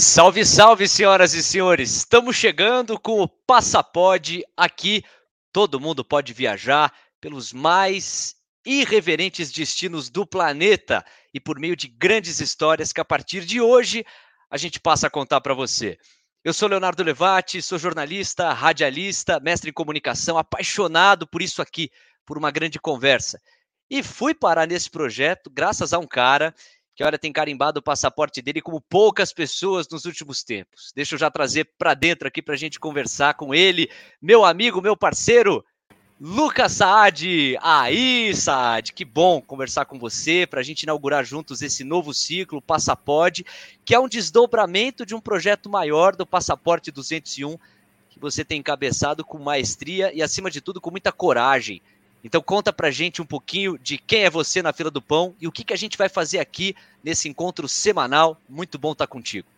Salve, salve, senhoras e senhores! Estamos chegando com o Passaporte aqui. Todo mundo pode viajar pelos mais irreverentes destinos do planeta e por meio de grandes histórias que a partir de hoje a gente passa a contar para você. Eu sou Leonardo Levati, sou jornalista, radialista, mestre em comunicação, apaixonado por isso aqui, por uma grande conversa. E fui parar nesse projeto graças a um cara que olha tem carimbado o passaporte dele como poucas pessoas nos últimos tempos. Deixa eu já trazer para dentro aqui para a gente conversar com ele, meu amigo, meu parceiro, Lucas Saad. Aí, Saad, que bom conversar com você para a gente inaugurar juntos esse novo ciclo, Passaporte, que é um desdobramento de um projeto maior do Passaporte 201 que você tem encabeçado com maestria e, acima de tudo, com muita coragem. Então conta pra gente um pouquinho de quem é você na fila do pão e o que, que a gente vai fazer aqui nesse encontro semanal. Muito bom estar contigo.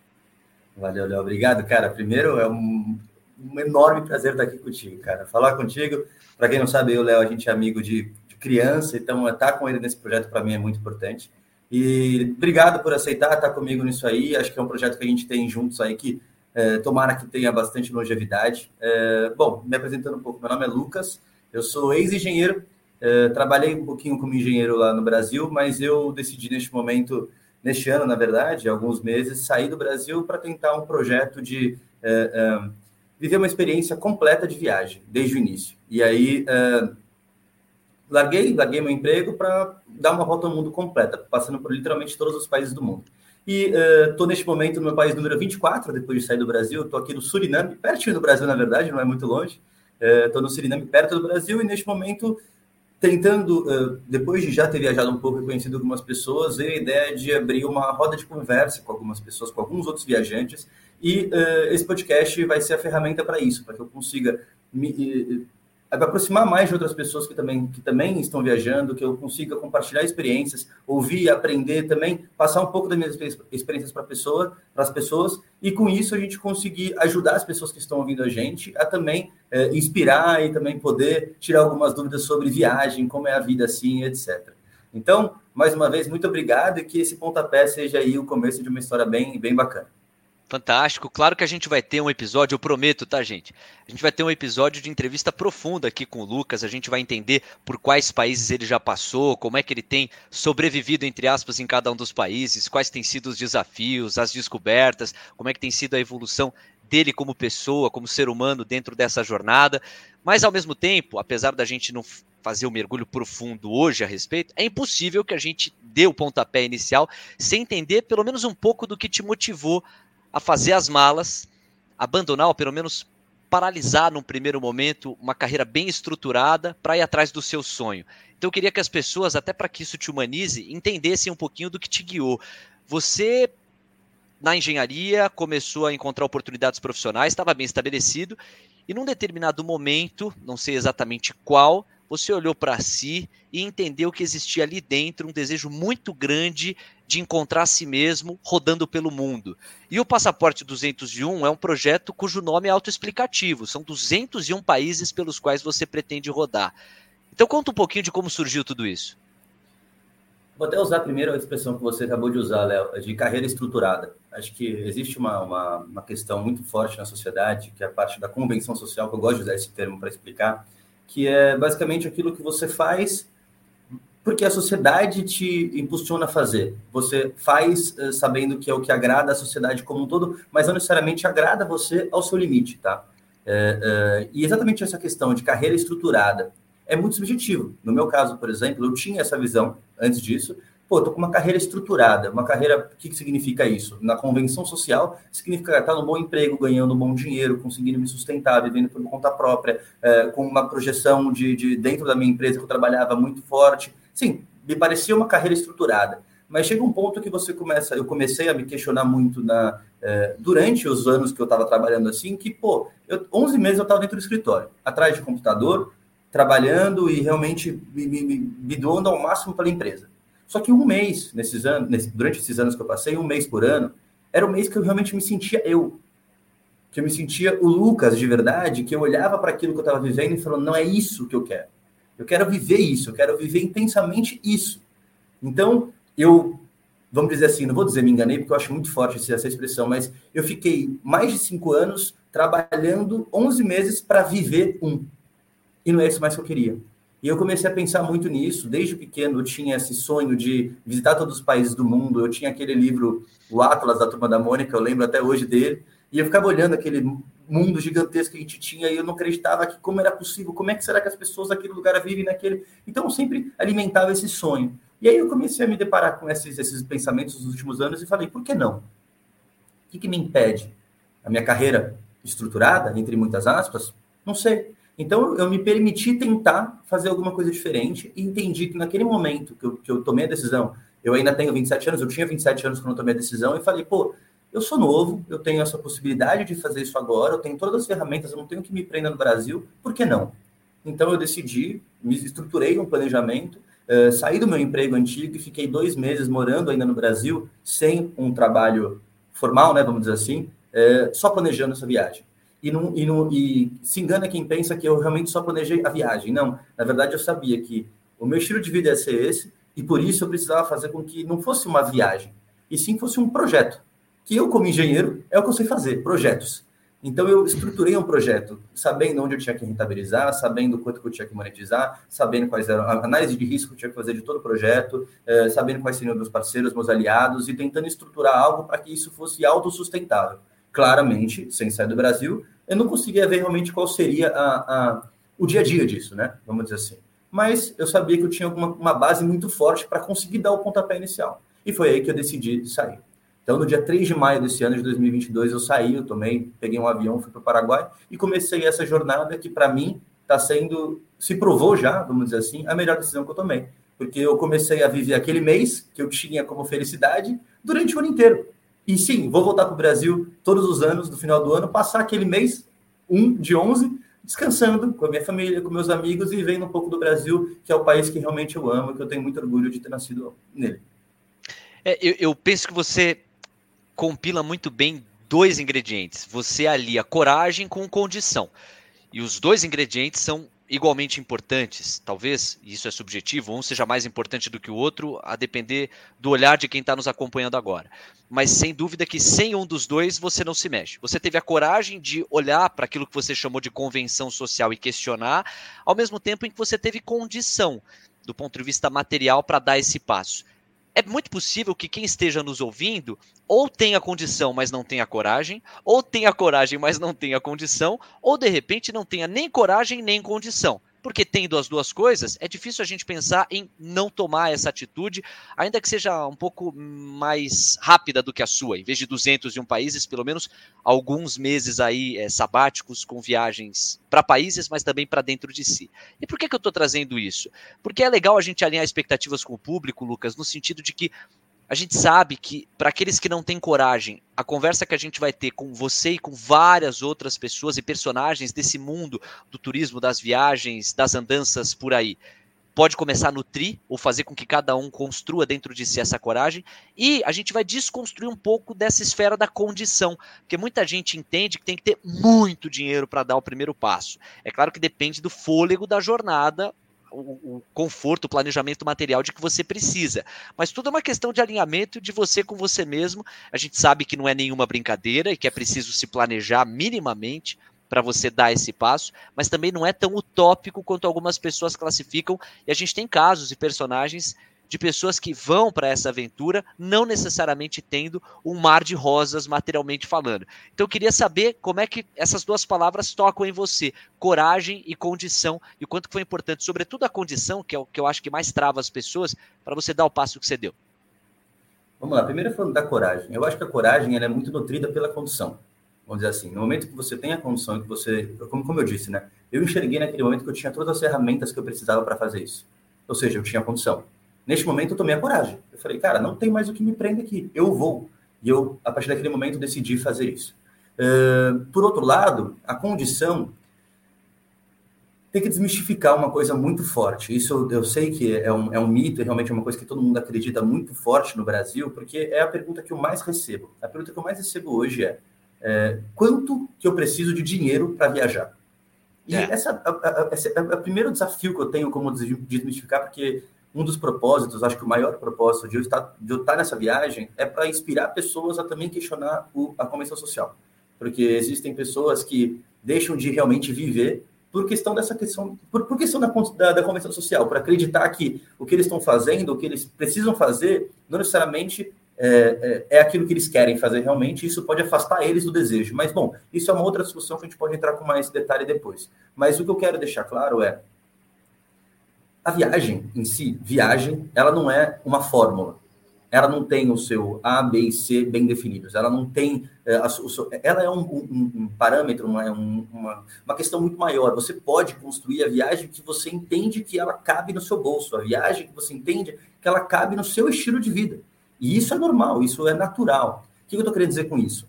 Valeu, Léo. Obrigado, cara. Primeiro, é um, um, enorme prazer estar aqui contigo, cara. Falar contigo, para quem não sabe, eu, Léo, a gente é amigo de, de criança, então estar com ele nesse projeto para mim é muito importante. E obrigado por aceitar estar comigo nisso aí. Acho que é um projeto que a gente tem juntos aí que é, tomara que tenha bastante longevidade. É, bom, me apresentando um pouco, meu nome é Lucas. Eu sou ex-engenheiro, eh, trabalhei um pouquinho como engenheiro lá no Brasil, mas eu decidi neste momento, neste ano, na verdade, alguns meses, sair do Brasil para tentar um projeto de eh, eh, viver uma experiência completa de viagem, desde o início. E aí, larguei, larguei meu emprego para dar uma volta ao mundo completa, passando por literalmente todos os países do mundo. E estou uh, neste momento no meu país número 24, depois de sair do Brasil. Estou aqui no Suriname, pertinho do Brasil, na verdade, não é muito longe. Estou uh, no Suriname, perto do Brasil, e neste momento tentando, uh, depois de já ter viajado um pouco e conhecido algumas pessoas, veio a ideia de abrir uma roda de conversa com algumas pessoas, com alguns outros viajantes. E uh, esse podcast vai ser a ferramenta para isso, para que eu consiga me aproximar mais de outras pessoas que também, que também estão viajando, que eu consiga compartilhar experiências, ouvir, aprender também, passar um pouco das minhas experiências para pessoa, as pessoas, e com isso a gente conseguir ajudar as pessoas que estão ouvindo a gente a também é, inspirar e também poder tirar algumas dúvidas sobre viagem, como é a vida assim, etc. Então, mais uma vez, muito obrigado e que esse pontapé seja aí o começo de uma história bem, bem bacana. Fantástico. Claro que a gente vai ter um episódio, eu prometo, tá, gente? A gente vai ter um episódio de entrevista profunda aqui com o Lucas. A gente vai entender por quais países ele já passou, como é que ele tem sobrevivido, entre aspas, em cada um dos países, quais têm sido os desafios, as descobertas, como é que tem sido a evolução dele como pessoa, como ser humano dentro dessa jornada. Mas, ao mesmo tempo, apesar da gente não fazer um mergulho profundo hoje a respeito, é impossível que a gente dê o pontapé inicial sem entender pelo menos um pouco do que te motivou a fazer as malas, abandonar ou pelo menos paralisar num primeiro momento uma carreira bem estruturada para ir atrás do seu sonho. Então eu queria que as pessoas, até para que isso te humanize, entendessem um pouquinho do que te guiou. Você na engenharia começou a encontrar oportunidades profissionais, estava bem estabelecido e num determinado momento, não sei exatamente qual, você olhou para si e entendeu que existia ali dentro um desejo muito grande de encontrar si mesmo rodando pelo mundo. E o Passaporte 201 é um projeto cujo nome é autoexplicativo. São 201 países pelos quais você pretende rodar. Então conta um pouquinho de como surgiu tudo isso. Vou até usar primeiro a expressão que você acabou de usar, Léo, de carreira estruturada. Acho que existe uma, uma, uma, questão muito forte na sociedade, que é a parte da convenção social, que eu gosto de usar esse termo para explicar, que é basicamente aquilo que você faz porque a sociedade te impulsiona a fazer. Você faz uh, sabendo que é o que agrada a sociedade como um todo, mas não necessariamente agrada você ao seu limite, tá? É, é, e exatamente essa questão de carreira estruturada é muito subjetivo. No meu caso, por exemplo, eu tinha essa visão antes disso, pô, tô com uma carreira estruturada, uma carreira, o que, que significa isso? Na convenção social, significa estar no bom emprego, ganhando um bom dinheiro, conseguindo me sustentar, vivendo por conta própria, é, com uma projeção de, de dentro da minha empresa que eu trabalhava muito forte. Sim, me parecia uma carreira estruturada. Mas chega um ponto que você começa, eu comecei a me questionar muito na, é, durante os anos que eu estava trabalhando assim, que, pô, eu, 11 meses eu estava dentro do escritório, atrás de computador, trabalhando e realmente me, me, me doando ao máximo para a empresa. Só que um mês, nesses anos, nesse, durante esses anos que eu passei, um mês por ano, era o mês que eu realmente me sentia eu. Que eu me sentia o Lucas de verdade, que eu olhava para aquilo que eu estava vivendo e falando, não é isso que eu quero. Eu quero viver isso, eu quero viver intensamente isso. Então, eu vamos dizer assim, não vou dizer me enganei, porque eu acho muito forte essa expressão, mas eu fiquei mais de cinco anos trabalhando 11 meses para viver um. E não é isso mais que eu queria. E eu comecei a pensar muito nisso. Desde pequeno eu tinha esse sonho de visitar todos os países do mundo. Eu tinha aquele livro, o Atlas da Turma da Mônica, eu lembro até hoje dele. E eu ficava olhando aquele mundo gigantesco que a gente tinha e eu não acreditava que como era possível, como é que será que as pessoas daquele lugar vivem naquele. Então eu sempre alimentava esse sonho. E aí eu comecei a me deparar com esses, esses pensamentos nos últimos anos e falei, por que não? O que, que me impede? A minha carreira estruturada, entre muitas aspas? Não sei. Então, eu me permiti tentar fazer alguma coisa diferente e entendi que naquele momento que eu, que eu tomei a decisão, eu ainda tenho 27 anos, eu tinha 27 anos quando eu tomei a decisão, e falei, pô, eu sou novo, eu tenho essa possibilidade de fazer isso agora, eu tenho todas as ferramentas, eu não tenho que me prender no Brasil, por que não? Então, eu decidi, me estruturei um planejamento, uh, saí do meu emprego antigo e fiquei dois meses morando ainda no Brasil, sem um trabalho formal, né, vamos dizer assim, uh, só planejando essa viagem e, não, e, não, e se engana quem pensa que eu realmente só planejei a viagem. Não, na verdade eu sabia que o meu estilo de vida ia ser esse e por isso eu precisava fazer com que não fosse uma viagem, e sim fosse um projeto. Que eu, como engenheiro, é o que eu sei fazer, projetos. Então eu estruturei um projeto, sabendo onde eu tinha que rentabilizar, sabendo quanto que eu tinha que monetizar, sabendo quais eram a análise de risco que eu tinha que fazer de todo o projeto, eh, sabendo quais seriam meus parceiros, meus aliados e tentando estruturar algo para que isso fosse autossustentável claramente, sem sair do Brasil, eu não conseguia ver realmente qual seria a, a, o dia a dia disso, né? Vamos dizer assim. Mas eu sabia que eu tinha uma, uma base muito forte para conseguir dar o pontapé inicial. E foi aí que eu decidi sair. Então, no dia 3 de maio desse ano de 2022, eu saí, eu tomei, peguei um avião, fui para o Paraguai e comecei essa jornada que, para mim, está sendo, se provou já, vamos dizer assim, a melhor decisão que eu tomei. Porque eu comecei a viver aquele mês que eu tinha como felicidade durante o ano inteiro. E sim, vou voltar para o Brasil todos os anos, no final do ano, passar aquele mês, um de 11, descansando com a minha família, com meus amigos e vendo um pouco do Brasil, que é o país que realmente eu amo, que eu tenho muito orgulho de ter nascido nele. É, eu, eu penso que você compila muito bem dois ingredientes. Você alia coragem com condição. E os dois ingredientes são igualmente importantes, talvez, isso é subjetivo, um seja mais importante do que o outro, a depender do olhar de quem está nos acompanhando agora. Mas sem dúvida que sem um dos dois você não se mexe. Você teve a coragem de olhar para aquilo que você chamou de convenção social e questionar, ao mesmo tempo em que você teve condição, do ponto de vista material, para dar esse passo é muito possível que quem esteja nos ouvindo ou tenha condição, mas não tenha coragem, ou tenha coragem, mas não tenha condição, ou de repente não tenha nem coragem nem condição. Porque tendo as duas coisas, é difícil a gente pensar em não tomar essa atitude, ainda que seja um pouco mais rápida do que a sua. Em vez de 201 países, pelo menos alguns meses aí é, sabáticos com viagens para países, mas também para dentro de si. E por que, que eu estou trazendo isso? Porque é legal a gente alinhar expectativas com o público, Lucas, no sentido de que a gente sabe que, para aqueles que não têm coragem, a conversa que a gente vai ter com você e com várias outras pessoas e personagens desse mundo do turismo, das viagens, das andanças por aí, pode começar a nutrir ou fazer com que cada um construa dentro de si essa coragem. E a gente vai desconstruir um pouco dessa esfera da condição, porque muita gente entende que tem que ter muito dinheiro para dar o primeiro passo. É claro que depende do fôlego da jornada o, o, conforto, o planejamento material de que você precisa. Mas tudo é uma questão de alinhamento de você com você mesmo. A gente sabe que não é nenhuma brincadeira e que é preciso se planejar minimamente para você dar esse passo, mas também não é tão utópico quanto algumas pessoas classificam. E a gente tem casos e personagens de pessoas que vão para essa aventura não necessariamente tendo um mar de rosas materialmente falando. Então eu queria saber como é que essas duas palavras tocam em você, coragem e condição, e o quanto foi importante, sobretudo a condição, que é o que eu acho que mais trava as pessoas, para você dar o passo que você deu. Vamos lá, primeiro falando da coragem. Eu acho que a coragem ela é muito nutrida pela condição. Vamos dizer assim, no momento que você tem a condição, que você, como, como eu disse, né? Eu enxerguei naquele momento que eu tinha todas as ferramentas que eu precisava para fazer isso. Ou seja, eu tinha a condição. Neste momento, eu tomei a coragem. Eu falei, cara, não tem mais o que me prende aqui. Eu vou. E eu, a partir daquele momento, decidi fazer isso. Uh, por outro lado, a condição tem que desmistificar uma coisa muito forte. Isso eu sei que é um, é um mito, é realmente uma coisa que todo mundo acredita muito forte no Brasil, porque é a pergunta que eu mais recebo. A pergunta que eu mais recebo hoje é, é quanto que eu preciso de dinheiro para viajar? E é. essa, a, a, a, é o primeiro desafio que eu tenho como desmistificar, porque um dos propósitos, acho que o maior propósito de eu estar, de eu estar nessa viagem é para inspirar pessoas a também questionar o, a convenção social. Porque existem pessoas que deixam de realmente viver por questão dessa questão, por, por questão da, da, da convenção social, por acreditar que o que eles estão fazendo, o que eles precisam fazer, não necessariamente é, é, é, aquilo que eles querem fazer realmente, isso pode afastar eles do desejo. Mas, bom, isso é uma outra discussão que a gente pode entrar com mais detalhe depois. Mas o que eu quero deixar claro é, a viagem em si, viagem, ela não é uma fórmula. Ela não tem o seu A, B e C bem definidos. Ela não tem. É, a, seu, ela é um, um, um parâmetro, é um, uma, uma questão muito maior. Você pode construir a viagem que você entende que ela cabe no seu bolso, a viagem que você entende que ela cabe no seu estilo de vida. E isso é normal, isso é natural. O que eu estou querendo dizer com isso?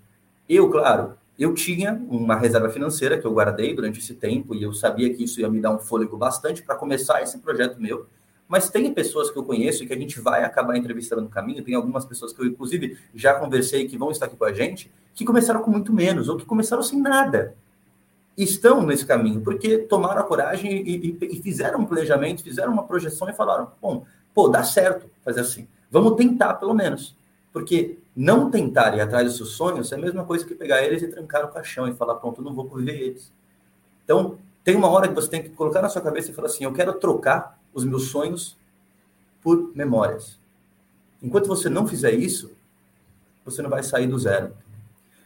Eu, claro, eu tinha uma reserva financeira que eu guardei durante esse tempo e eu sabia que isso ia me dar um fôlego bastante para começar esse projeto meu. Mas tem pessoas que eu conheço e que a gente vai acabar entrevistando no caminho, tem algumas pessoas que eu, inclusive, já conversei que vão estar aqui com a gente, que começaram com muito menos, ou que começaram sem nada. Estão nesse caminho, porque tomaram a coragem e, e, e fizeram um planejamento, fizeram uma projeção e falaram: bom, pô, dá certo fazer assim. Vamos tentar, pelo menos. Porque não tentar ir atrás dos seus sonhos é a mesma coisa que pegar eles e trancar o caixão e falar, pronto, não vou viver eles. Então, tem uma hora que você tem que colocar na sua cabeça e falar assim, eu quero trocar os meus sonhos por memórias. Enquanto você não fizer isso, você não vai sair do zero.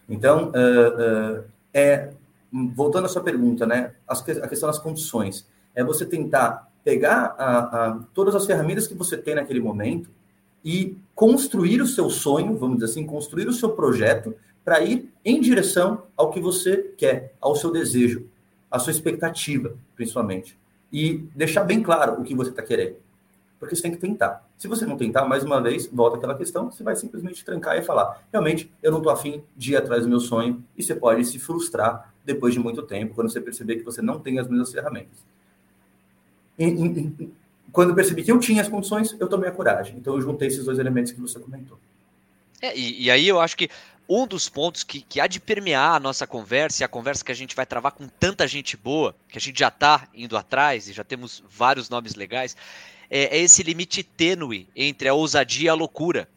Então, uh, uh, é voltando à sua pergunta, né? A questão das condições é você tentar pegar a, a, todas as ferramentas que você tem naquele momento e construir o seu sonho, vamos dizer assim, construir o seu projeto para ir em direção ao que você quer, ao seu desejo, à sua expectativa, principalmente. E deixar bem claro o que você está querendo. Porque você tem que tentar. Se você não tentar, mais uma vez, volta aquela questão, você vai simplesmente trancar e falar: realmente, eu não estou afim de ir atrás do meu sonho, e você pode se frustrar depois de muito tempo, quando você perceber que você não tem as mesmas ferramentas. Quando percebi que eu tinha as condições, eu tomei a coragem. Então eu juntei esses dois elementos que você comentou. É, e, e, aí eu acho que um dos pontos que, que há de permear a nossa conversa, e a conversa que a gente vai travar com tanta gente boa, que a gente já está indo atrás e já temos vários nomes legais, é, é esse limite tênue entre a ousadia e a loucura.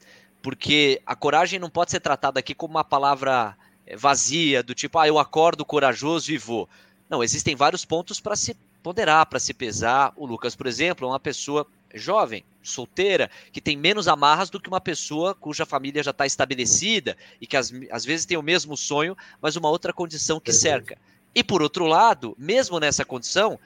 Porque a coragem não pode ser tratada aqui como uma palavra é, vazia, do tipo, ah, eu acordo corajoso e vou. Não, existem vários pontos para se ponderar, para se pesar. O Lucas, por exemplo, é uma pessoa jovem, solteira, que tem menos amarras do que uma pessoa cuja família já está estabelecida e que às, às vezes tem o mesmo sonho, mas uma outra condição que cerca. E por outro lado, mesmo nessa condição,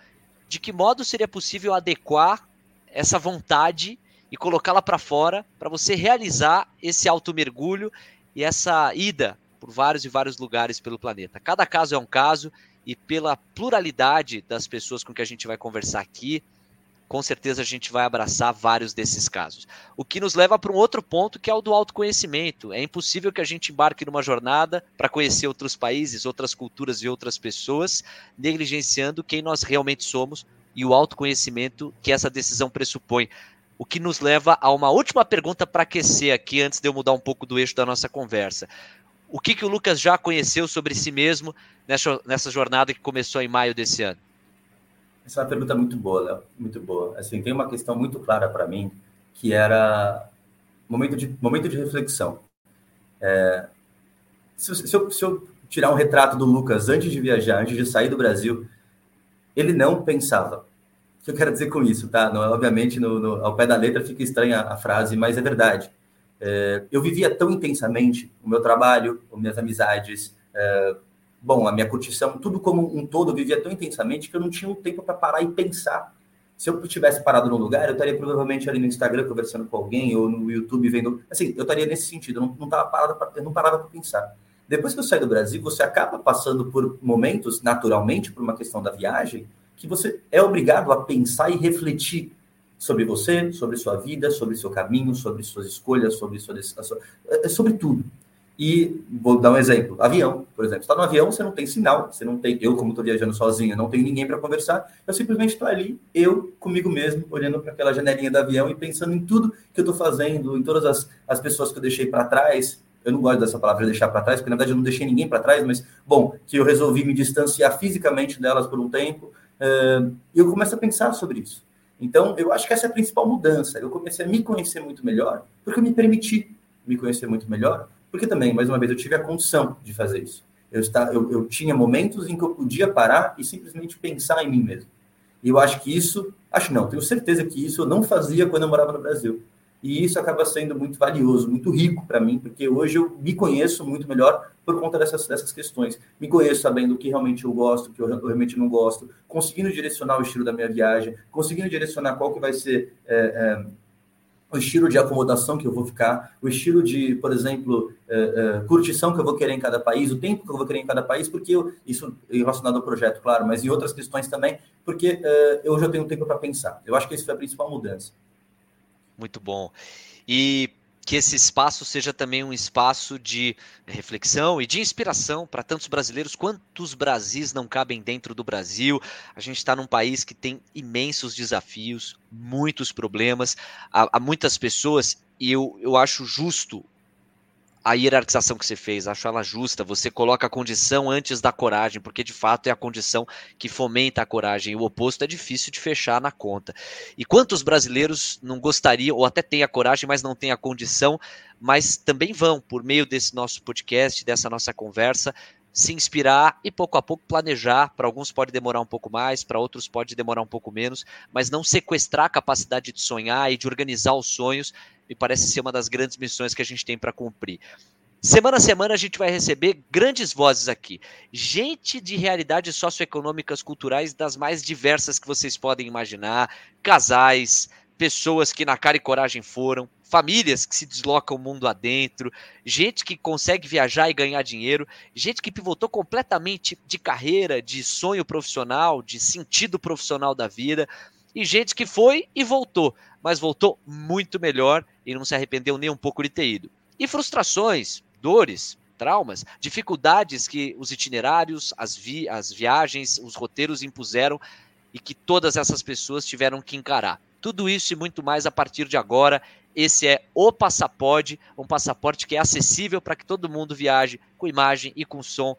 de que modo seria possível adequar essa vontade e colocá-la para fora para você realizar esse alto mergulho e essa ida por vários e vários lugares pelo planeta. Cada caso é um caso e pela pluralidade das pessoas com que a gente vai conversar aqui, com certeza a gente vai abraçar vários desses casos. O que nos leva para um outro ponto que é o do autoconhecimento. É impossível que a gente embarque numa jornada para conhecer outros países, outras culturas e outras pessoas, negligenciando quem nós realmente somos e o autoconhecimento que essa decisão pressupõe. O que nos leva a uma última pergunta para aquecer aqui, antes de eu mudar um pouco do eixo da nossa conversa. O que, que o Lucas já conheceu sobre si mesmo nessa, nessa jornada que começou em maio desse ano? Essa é uma pergunta muito boa, Léo, muito boa. Assim, tem uma questão muito clara para mim, que era momento de, momento de reflexão. É, se, se, eu, se eu tirar um retrato do Lucas antes de viajar, antes de sair do Brasil, ele não pensava. O que eu quero dizer com isso, tá? Não, obviamente, no, no, ao pé da letra fica estranha a frase, mas é verdade. É, eu vivia tão intensamente o meu trabalho, as minhas amizades, é, bom, a minha curtição, tudo como um todo, eu vivia tão intensamente que eu não tinha um tempo para parar e pensar. Se eu tivesse parado no lugar, eu estaria provavelmente ali no Instagram conversando com alguém ou no YouTube vendo. Assim, eu estaria nesse sentido, eu não, não, tava parado não parava para pensar. Depois que eu saí do Brasil, você acaba passando por momentos, naturalmente, por uma questão da viagem, que você é obrigado a pensar e refletir sobre você, sobre sua vida, sobre seu caminho, sobre suas escolhas, sobre sua, sua é, sobre tudo. E vou dar um exemplo: avião, por exemplo. Está no avião, você não tem sinal, você não tem. Eu, como estou viajando sozinho, não tenho ninguém para conversar. Eu simplesmente estou ali, eu comigo mesmo, olhando para aquela janelinha do avião e pensando em tudo que eu estou fazendo, em todas as, as pessoas que eu deixei para trás. Eu não gosto dessa palavra deixar para trás, porque na verdade eu não deixei ninguém para trás, mas bom, que eu resolvi me distanciar fisicamente delas por um tempo. Uh, e eu começo a pensar sobre isso. Então, eu acho que essa é a principal mudança. Eu comecei a me conhecer muito melhor porque eu me permiti me conhecer muito melhor, porque também, mais uma vez, eu tive a condição de fazer isso. Eu, está, eu, eu tinha momentos em que eu podia parar e simplesmente pensar em mim mesmo. E eu acho que isso, acho não, tenho certeza que isso eu não fazia quando eu morava no Brasil. E isso acaba sendo muito valioso, muito rico para mim, porque hoje eu me conheço muito melhor por conta dessas, dessas questões. Me conheço sabendo o que realmente eu gosto, o que eu realmente não gosto, conseguindo direcionar o estilo da minha viagem, conseguindo direcionar qual que vai ser é, é, o estilo de acomodação que eu vou ficar, o estilo de, por exemplo, é, é, curtição que eu vou querer em cada país, o tempo que eu vou querer em cada país, porque eu, isso relacionado ao projeto, claro, mas em outras questões também, porque é, eu já tenho tempo para pensar. Eu acho que essa foi a principal mudança. Muito bom. E que esse espaço seja também um espaço de reflexão e de inspiração para tantos brasileiros. Quantos Brasis não cabem dentro do Brasil? A gente está num país que tem imensos desafios, muitos problemas, há, há muitas pessoas, e eu, eu acho justo a hierarquização que você fez, acho ela justa. Você coloca a condição antes da coragem, porque de fato é a condição que fomenta a coragem. O oposto é difícil de fechar na conta. E quantos brasileiros não gostariam, ou até têm a coragem, mas não têm a condição, mas também vão, por meio desse nosso podcast, dessa nossa conversa, se inspirar e pouco a pouco planejar. Para alguns pode demorar um pouco mais, para outros pode demorar um pouco menos, mas não sequestrar a capacidade de sonhar e de organizar os sonhos me parece ser uma das grandes missões que a gente tem para cumprir. Semana a semana a gente vai receber grandes vozes aqui. Gente de realidades socioeconômicas culturais das mais diversas que vocês podem imaginar. Casais, pessoas que na cara e coragem foram, famílias que se deslocam o mundo adentro, gente que consegue viajar e ganhar dinheiro, gente que pivotou completamente de carreira, de sonho profissional, de sentido profissional da vida, e gente que foi e voltou, mas voltou muito melhor e não se arrependeu nem um pouco de ter ido. E frustrações, dores, traumas, dificuldades que os itinerários, as, vi as viagens, os roteiros impuseram e que todas essas pessoas tiveram que encarar. Tudo isso e muito mais a partir de agora. Esse é o Passaporte, um passaporte que é acessível para que todo mundo viaje com imagem e com som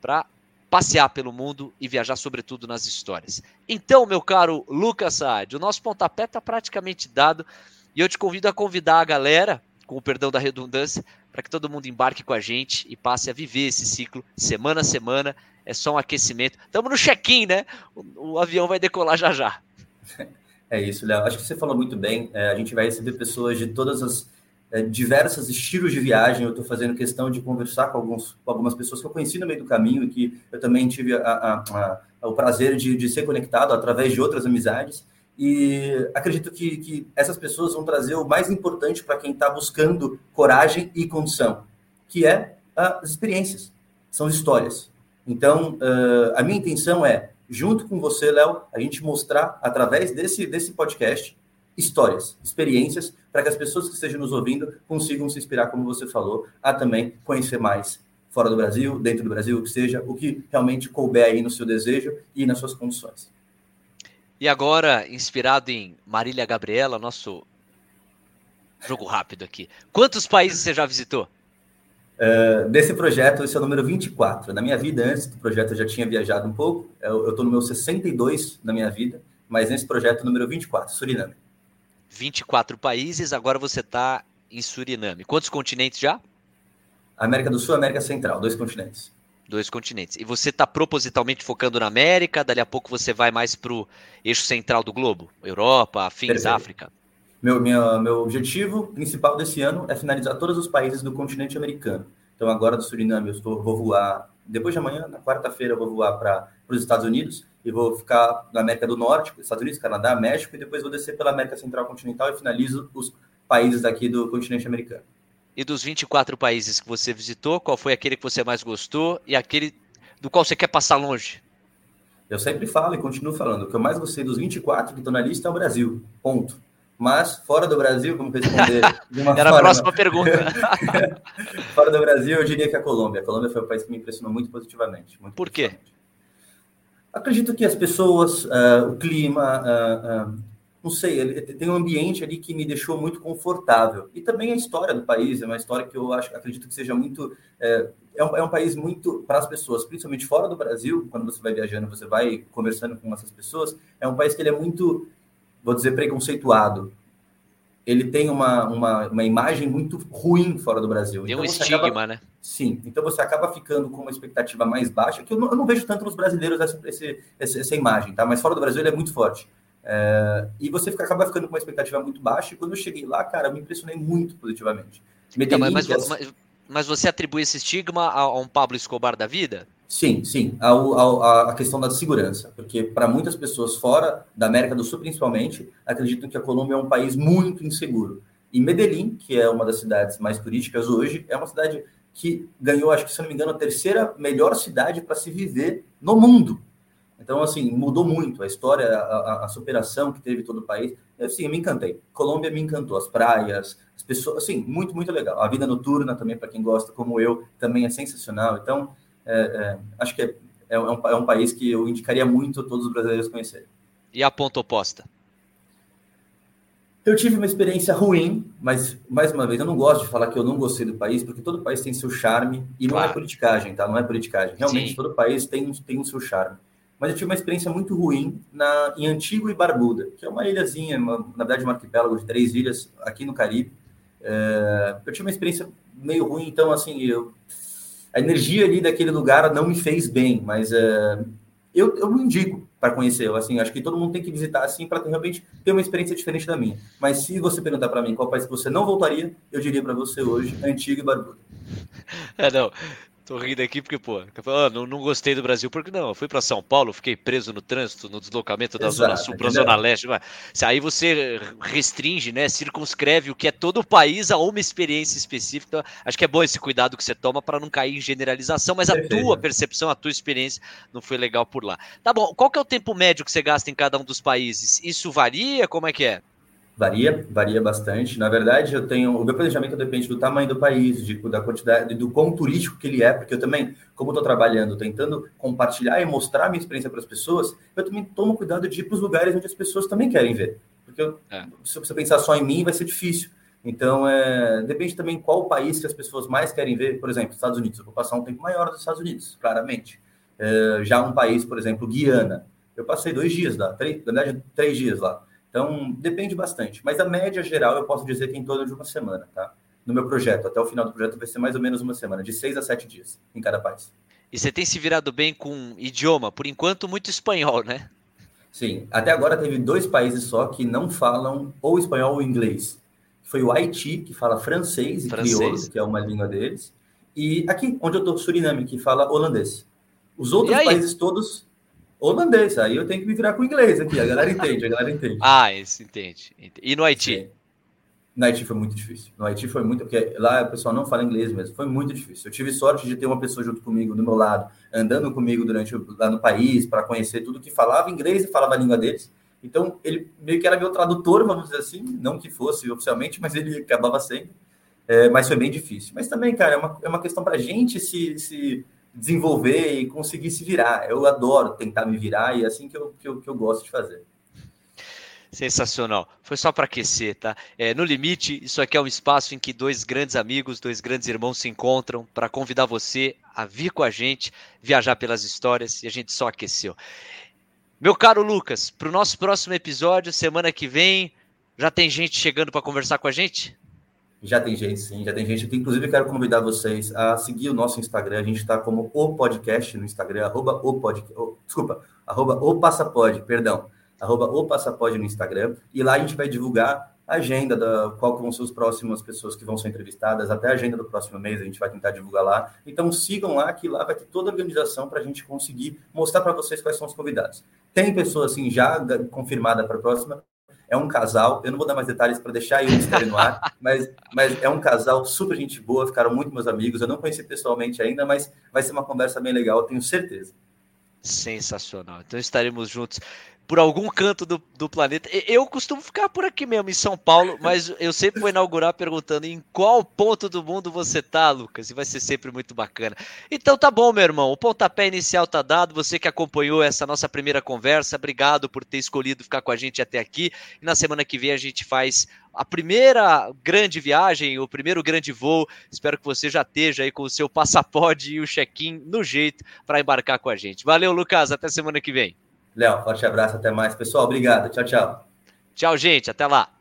para passear pelo mundo e viajar, sobretudo, nas histórias. Então, meu caro Lucas Saad, o nosso pontapé está praticamente dado. E eu te convido a convidar a galera, com o perdão da redundância, para que todo mundo embarque com a gente e passe a viver esse ciclo semana a semana. É só um aquecimento. Estamos no check-in, né? O, o, avião vai decolar já já. É isso, Léo. Acho que você falou muito bem. É, a gente vai receber pessoas de todas as é, estilos de viagem. Eu estou fazendo questão de conversar com, alguns, com algumas pessoas que eu conheci no meio do caminho e que eu também tive a, a, a, o prazer de, de ser conectado através de outras amizades. E acredito que, que essas pessoas vão trazer o mais importante para quem está buscando coragem e condição, que é as experiências, são histórias. Então, a minha intenção é, junto com você, Léo, a gente mostrar, através desse, desse podcast, histórias, experiências, para que as pessoas que estejam nos ouvindo consigam se inspirar, como você falou, a também conhecer mais fora do Brasil, dentro do Brasil, que seja o que realmente couber aí no seu desejo e nas suas condições. E agora, inspirado em Marília Gabriela, nosso jogo rápido aqui. Quantos países você já visitou? Uh, desse projeto, esse é o número 24. Na minha vida, antes do projeto, eu já tinha viajado um pouco. Eu estou no meu 62 na minha vida, mas nesse projeto, número 24, Suriname. 24 países, agora você está em Suriname. Quantos continentes já? América do Sul e América Central, dois continentes. Dois continentes. E você está propositalmente focando na América, dali a pouco você vai mais para o eixo central do globo? Europa, afins, Perfeito. África? Meu, minha, meu objetivo principal desse ano é finalizar todos os países do continente americano. Então, agora do Suriname, eu estou, vou voar, depois de amanhã, na quarta-feira, eu vou voar para os Estados Unidos e vou ficar na América do Norte, Estados Unidos, Canadá, México, e depois vou descer pela América Central Continental e finalizo os países aqui do continente americano. E dos 24 países que você visitou, qual foi aquele que você mais gostou e aquele do qual você quer passar longe? Eu sempre falo e continuo falando, o que eu mais gostei dos 24 que estão na lista é o Brasil, ponto. Mas fora do Brasil, como responder de uma Era forma... a próxima pergunta. fora do Brasil, eu diria que a Colômbia. A Colômbia foi um país que me impressionou muito positivamente. Muito Por quê? Acredito que as pessoas, uh, o clima, uh, uh, não sei, ele tem um ambiente ali que me deixou muito confortável. E também a história do país, é uma história que eu acho, acredito que seja muito. É, é, um, é um país muito, para as pessoas, principalmente fora do Brasil, quando você vai viajando, você vai conversando com essas pessoas, é um país que ele é muito vou dizer, preconceituado, ele tem uma, uma, uma imagem muito ruim fora do Brasil. Tem então, um estigma, acaba, né? Sim, então você acaba ficando com uma expectativa mais baixa, que eu não, eu não vejo tanto nos brasileiros essa, essa, essa, imagem, tá? Mas fora do Brasil ele é muito forte. É, e você fica, acaba ficando com uma expectativa muito baixa, e quando eu cheguei lá, cara, eu me impressionei muito positivamente. Então, mas, mas, mas, você atribui esse estigma a, a um Pablo Escobar da vida? Sim, sim, a, a, a, questão da segurança, porque para muitas pessoas fora da América do Sul, principalmente, acreditam que a Colômbia é um país muito inseguro. E Medellín, que é uma das cidades mais turísticas hoje, é uma cidade que ganhou, acho que se não me engano, a terceira melhor cidade para se viver no mundo. Então, assim, mudou muito a história, a, a, superação que teve todo o país. Assim, eu me encantei. Colômbia me encantou, as praias, as pessoas, assim, muito, muito legal. A vida noturna também, para quem gosta, como eu, também é sensacional. Então, é, é, acho que é, é, um, é um país que eu indicaria muito todos os brasileiros conhecerem. E a ponta oposta? Eu tive uma experiência ruim, mas, mais uma vez, eu não gosto de falar que eu não gostei do país, porque todo país tem seu charme, e não é politicagem, tá? Não é politicagem. Realmente, Sim. todo país tem, tem o seu charme. Mas eu tive uma experiência muito ruim na, em Antigua e Barbuda, que é uma ilhazinha, uma, na verdade, um arquipélago de três ilhas aqui no Caribe. É, eu tive uma experiência meio ruim, então, assim, eu a energia ali daquele lugar não me fez bem, mas é, eu, eu indico para conhecer. Assim, acho que todo mundo tem que visitar assim para realmente ter uma experiência diferente da minha. Mas se você perguntar para mim qual país você não voltaria, eu diria para você hoje, Antiga e Barbuda. É, não. Tô rindo aqui porque, pô, ah, não, não gostei do Brasil. Porque não, eu fui para São Paulo, fiquei preso no trânsito, no deslocamento da Exato, Zona Sul para a Zona Leste. Mas, aí você restringe, né? Circunscreve o que é todo o país a uma experiência específica. Acho que é bom esse cuidado que você toma para não cair em generalização, mas a Perfeito. tua percepção, a tua experiência não foi legal por lá. Tá bom, qual que é o tempo médio que você gasta em cada um dos países? Isso varia? Como é que é? Varia, varia bastante. Na verdade, eu tenho. O meu planejamento depende do tamanho do país, de, da quantidade, do quão turístico que ele é, porque eu também, como estou trabalhando, tentando compartilhar e mostrar minha experiência para as pessoas, eu também tomo cuidado de ir para os lugares onde as pessoas também querem ver. Porque eu, é. se você pensar só em mim, vai ser difícil. Então, é, depende também qual país que as pessoas mais querem ver. Por exemplo, Estados Unidos. Eu vou passar um tempo maior nos Estados Unidos, claramente. É, já um país, por exemplo, Guiana. Eu passei dois dias lá, três, na verdade, três dias lá. Então, depende bastante. Mas a média geral, eu posso dizer que em torno de uma semana, tá? No meu projeto, até o final do projeto vai ser mais ou menos uma semana, de seis a sete dias em cada país. E você tem se virado bem com idioma, por enquanto muito espanhol, né? Sim, até agora teve dois países só que não falam ou espanhol ou inglês. Foi o Haiti, que fala francês e francês. crioulo, que é uma língua deles, e aqui, onde eu estou, Suriname, que fala holandês. Os outros países todos holandês. Aí eu tenho que me virar com inglês aqui. A galera entende, a galera entende. Ah, isso entende. E no Haiti? Sim. No Haiti foi muito difícil. No Haiti foi muito, porque lá o pessoal não fala inglês mesmo. Foi muito difícil. Eu tive sorte de ter uma pessoa junto comigo, do meu lado, andando comigo durante lá no país para conhecer tudo que falava inglês e falava a língua deles. Então ele meio que era meu tradutor, vamos dizer assim, não que fosse oficialmente, mas ele acabava sendo. É, mas foi bem difícil. Mas também, cara, é uma, é uma questão para a gente se, se desenvolver e conseguir se virar. Eu adoro tentar me virar e é assim que eu, que eu, que eu gosto de fazer. Sensacional. Foi só para aquecer, tá? É, no limite, isso aqui é um espaço em que dois grandes amigos, dois grandes irmãos se encontram para convidar você a vir com a gente, viajar pelas histórias e a gente só aqueceu. Meu caro Lucas, para o nosso próximo episódio, semana que vem, já tem gente chegando para conversar com a gente? Já tem gente, sim, já tem gente. Inclusive, quero convidar vocês a seguir o nosso Instagram. A gente está como o podcast no Instagram, arroba o podcast. Desculpa, arroba o passapod, perdão. Arroba o passapod no Instagram. E lá a gente vai divulgar a agenda da qual vão ser as próximas pessoas que vão ser entrevistadas, até a agenda do próximo mês, a gente vai tentar divulgar lá. Então sigam lá, que lá vai ter toda a organização para a gente conseguir mostrar para vocês quais são os convidados. Tem pessoa assim já confirmada para a próxima, é um casal, eu não vou dar mais detalhes para deixar o mistério no ar, mas, mas é um casal super gente boa, ficaram muito meus amigos. Eu não conheci pessoalmente ainda, mas vai ser uma conversa bem legal, tenho certeza. Sensacional. Então estaremos juntos por algum canto do, do planeta. Eu costumo ficar por aqui mesmo, em São Paulo, mas eu sempre vou inaugurar perguntando em qual ponto do mundo você tá, Lucas, e vai ser sempre muito bacana. Então tá bom, meu irmão, o pontapé inicial tá dado, você que acompanhou essa nossa primeira conversa, obrigado por ter escolhido ficar com a gente até aqui, e na semana que vem a gente faz a primeira grande viagem, o primeiro grande voo. Espero que você já esteja aí com o seu passaporte e o check-in no jeito para embarcar com a gente. Valeu, Lucas, até semana que vem. Léo, forte abraço, até mais. Pessoal, obrigado. Tchau, tchau. Tchau, gente. Até lá.